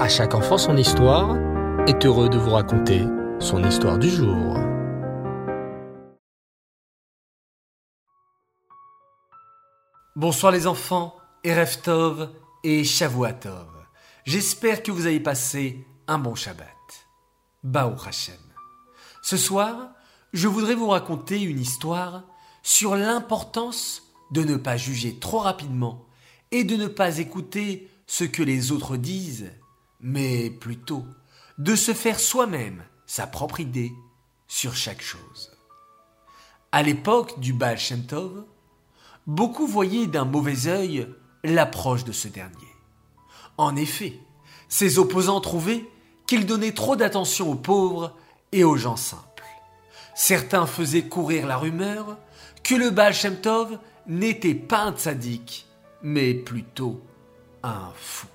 À chaque enfant son histoire est heureux de vous raconter son histoire du jour. Bonsoir les enfants, Erev Tov et Shavuatov. J'espère que vous avez passé un bon Shabbat. Bao Hashem. Ce soir, je voudrais vous raconter une histoire sur l'importance de ne pas juger trop rapidement et de ne pas écouter ce que les autres disent, mais plutôt de se faire soi-même sa propre idée sur chaque chose. À l'époque du Baal beaucoup voyaient d'un mauvais œil l'approche de ce dernier. En effet, ses opposants trouvaient qu'il donnait trop d'attention aux pauvres et aux gens simples. Certains faisaient courir la rumeur que le Baal n'était pas un tzaddik, mais plutôt un fou.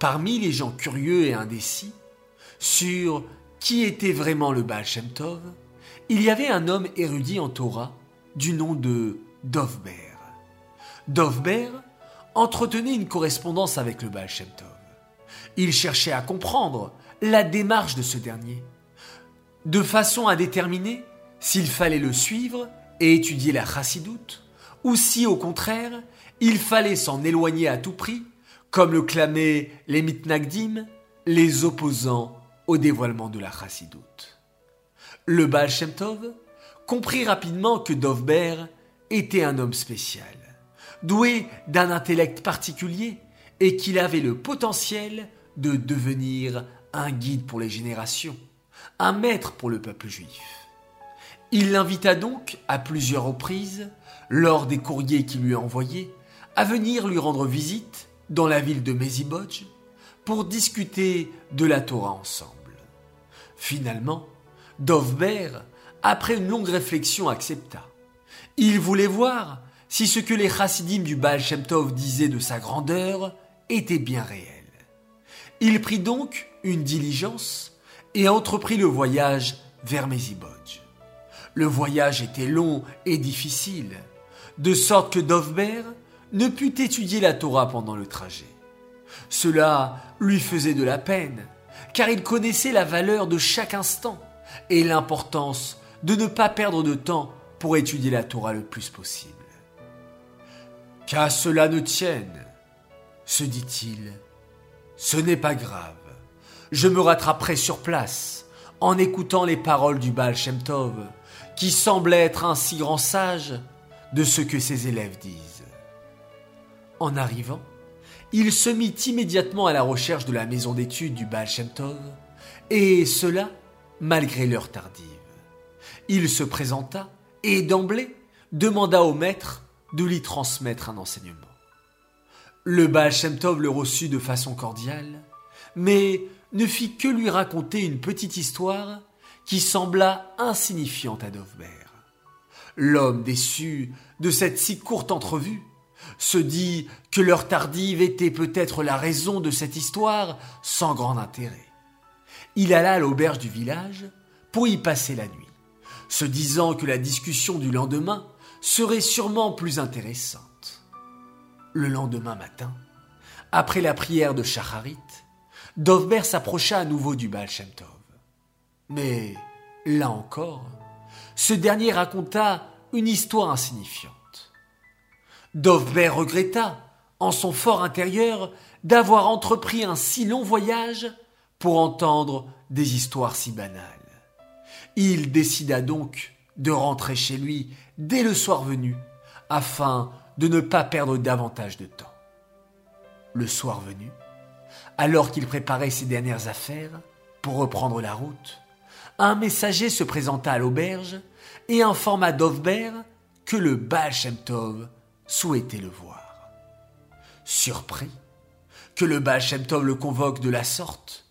Parmi les gens curieux et indécis sur qui était vraiment le Baal Shem Tov, il y avait un homme érudit en Torah du nom de Dovber. Dovber entretenait une correspondance avec le Baal Shem Tov. Il cherchait à comprendre la démarche de ce dernier, de façon à déterminer s'il fallait le suivre et étudier la chassidoute, ou si au contraire il fallait s'en éloigner à tout prix, comme le clamaient les mitnagdim, les opposants au dévoilement de la chassidoute. Le Baal Shem Tov comprit rapidement que Dovber était un homme spécial, doué d'un intellect particulier et qu'il avait le potentiel de devenir un guide pour les générations, un maître pour le peuple juif. Il l'invita donc à plusieurs reprises, lors des courriers qu'il lui envoyait, à venir lui rendre visite dans la ville de Mezibodj pour discuter de la Torah ensemble. Finalement, Dovber, après une longue réflexion, accepta. Il voulait voir si ce que les chassidim du Baal Shem Tov disaient de sa grandeur était bien réel. Il prit donc une diligence et entreprit le voyage vers Mezibodj. Le voyage était long et difficile, de sorte que Dovber ne put étudier la Torah pendant le trajet. Cela lui faisait de la peine, car il connaissait la valeur de chaque instant et l'importance de ne pas perdre de temps pour étudier la Torah le plus possible. Qu'à cela ne tienne, se dit-il, ce n'est pas grave, je me rattraperai sur place en écoutant les paroles du Baal Shem Tov, qui semble être un si grand sage de ce que ses élèves disent. En arrivant, il se mit immédiatement à la recherche de la maison d'études du Baal et cela malgré l'heure tardive. Il se présenta et d'emblée demanda au maître de lui transmettre un enseignement. Le Baal le reçut de façon cordiale, mais ne fit que lui raconter une petite histoire qui sembla insignifiante à Dovber. L'homme déçu de cette si courte entrevue se dit que l'heure tardive était peut-être la raison de cette histoire sans grand intérêt. Il alla à l'auberge du village pour y passer la nuit, se disant que la discussion du lendemain serait sûrement plus intéressante. Le lendemain matin, après la prière de Shacharit, Dovber s'approcha à nouveau du Baal Shem Tov. Mais, là encore, ce dernier raconta une histoire insignifiante. Dovber regretta, en son fort intérieur, d'avoir entrepris un si long voyage pour entendre des histoires si banales. Il décida donc de rentrer chez lui dès le soir venu, afin de ne pas perdre davantage de temps. Le soir venu, alors qu'il préparait ses dernières affaires pour reprendre la route, un messager se présenta à l'auberge et informa Dovber que le Baal souhaitait le voir. Surpris que le Baal Shem Tov le convoque de la sorte,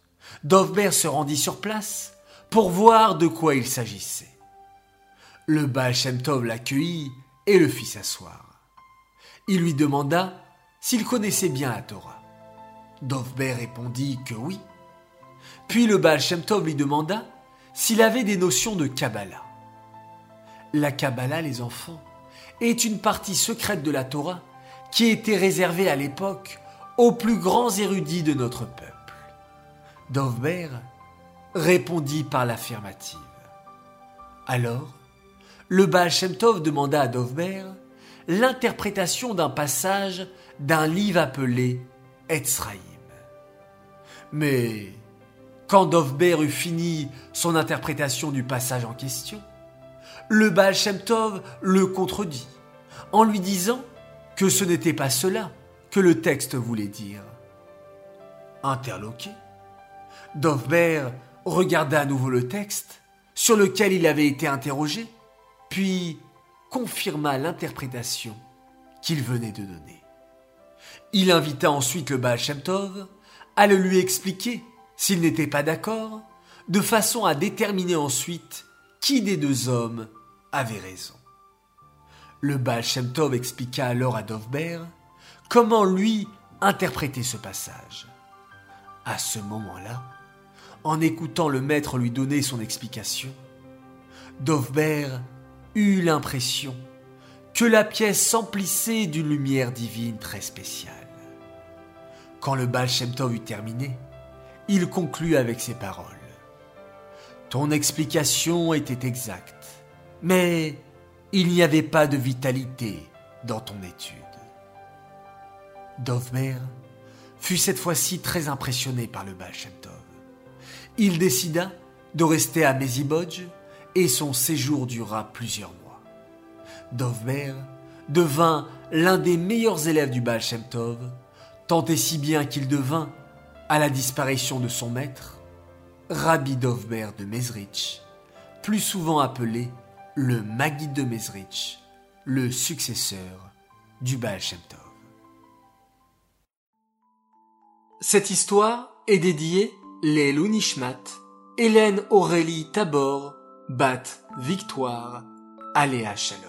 Dovber se rendit sur place pour voir de quoi il s'agissait. Le Baal Shem Tov l'accueillit et le fit s'asseoir. Il lui demanda s'il connaissait bien la Torah. Dovber répondit que oui. Puis le Baal Shem Tov lui demanda s'il avait des notions de Kabbalah. La Kabbalah, les enfants, est une partie secrète de la Torah qui était réservée à l'époque aux plus grands érudits de notre peuple. Dovber répondit par l'affirmative. Alors, le Baal Shem Tov demanda à Dovber l'interprétation d'un passage d'un livre appelé Etzraïm. Mais quand Dovber eut fini son interprétation du passage en question, le Baal le contredit en lui disant que ce n'était pas cela que le texte voulait dire. Interloqué, Dovber regarda à nouveau le texte sur lequel il avait été interrogé, puis confirma l'interprétation qu'il venait de donner. Il invita ensuite le Baal Shem Tov à le lui expliquer s'il n'était pas d'accord, de façon à déterminer ensuite qui des deux hommes avait raison? Le Baal Shem Tov expliqua alors à Dovber comment lui interpréter ce passage. À ce moment-là, en écoutant le maître lui donner son explication, Dovber eut l'impression que la pièce s'emplissait d'une lumière divine très spéciale. Quand le Baal Shem Tov eut terminé, il conclut avec ces paroles. Ton explication était exacte, mais il n'y avait pas de vitalité dans ton étude. Dovmer fut cette fois-ci très impressionné par le Baal. Il décida de rester à Mezibodj et son séjour dura plusieurs mois. Dovmer devint l'un des meilleurs élèves du Baal tant et si bien qu'il devint, à la disparition de son maître, Rabbi Dovber de Mezrich, plus souvent appelé le Maguide de Mezrich, le successeur du Baal Shem Tov. Cette histoire est dédiée Lélu Nishmat, Hélène Aurélie Tabor, Bat Victoire, Aléa Shalom.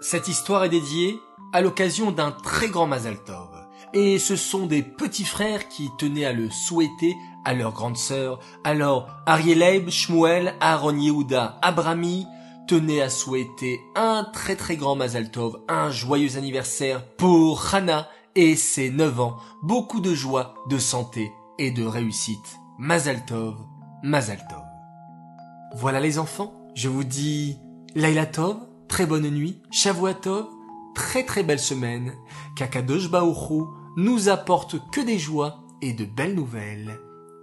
Cette histoire est dédiée à l'occasion d'un très grand Mazal Tov. Et ce sont des petits frères qui tenaient à le souhaiter à leur grande sœur. Alors, Arieleib, Shmuel, Aaron Yehuda, Abrami tenaient à souhaiter un très très grand Mazal Tov, un joyeux anniversaire pour Hana et ses 9 ans. Beaucoup de joie, de santé et de réussite. Mazal Tov. Voilà les enfants, je vous dis Laila Tov, très bonne nuit, Shavua Tov, très très belle semaine, Kakadosh nous apporte que des joies et de belles nouvelles.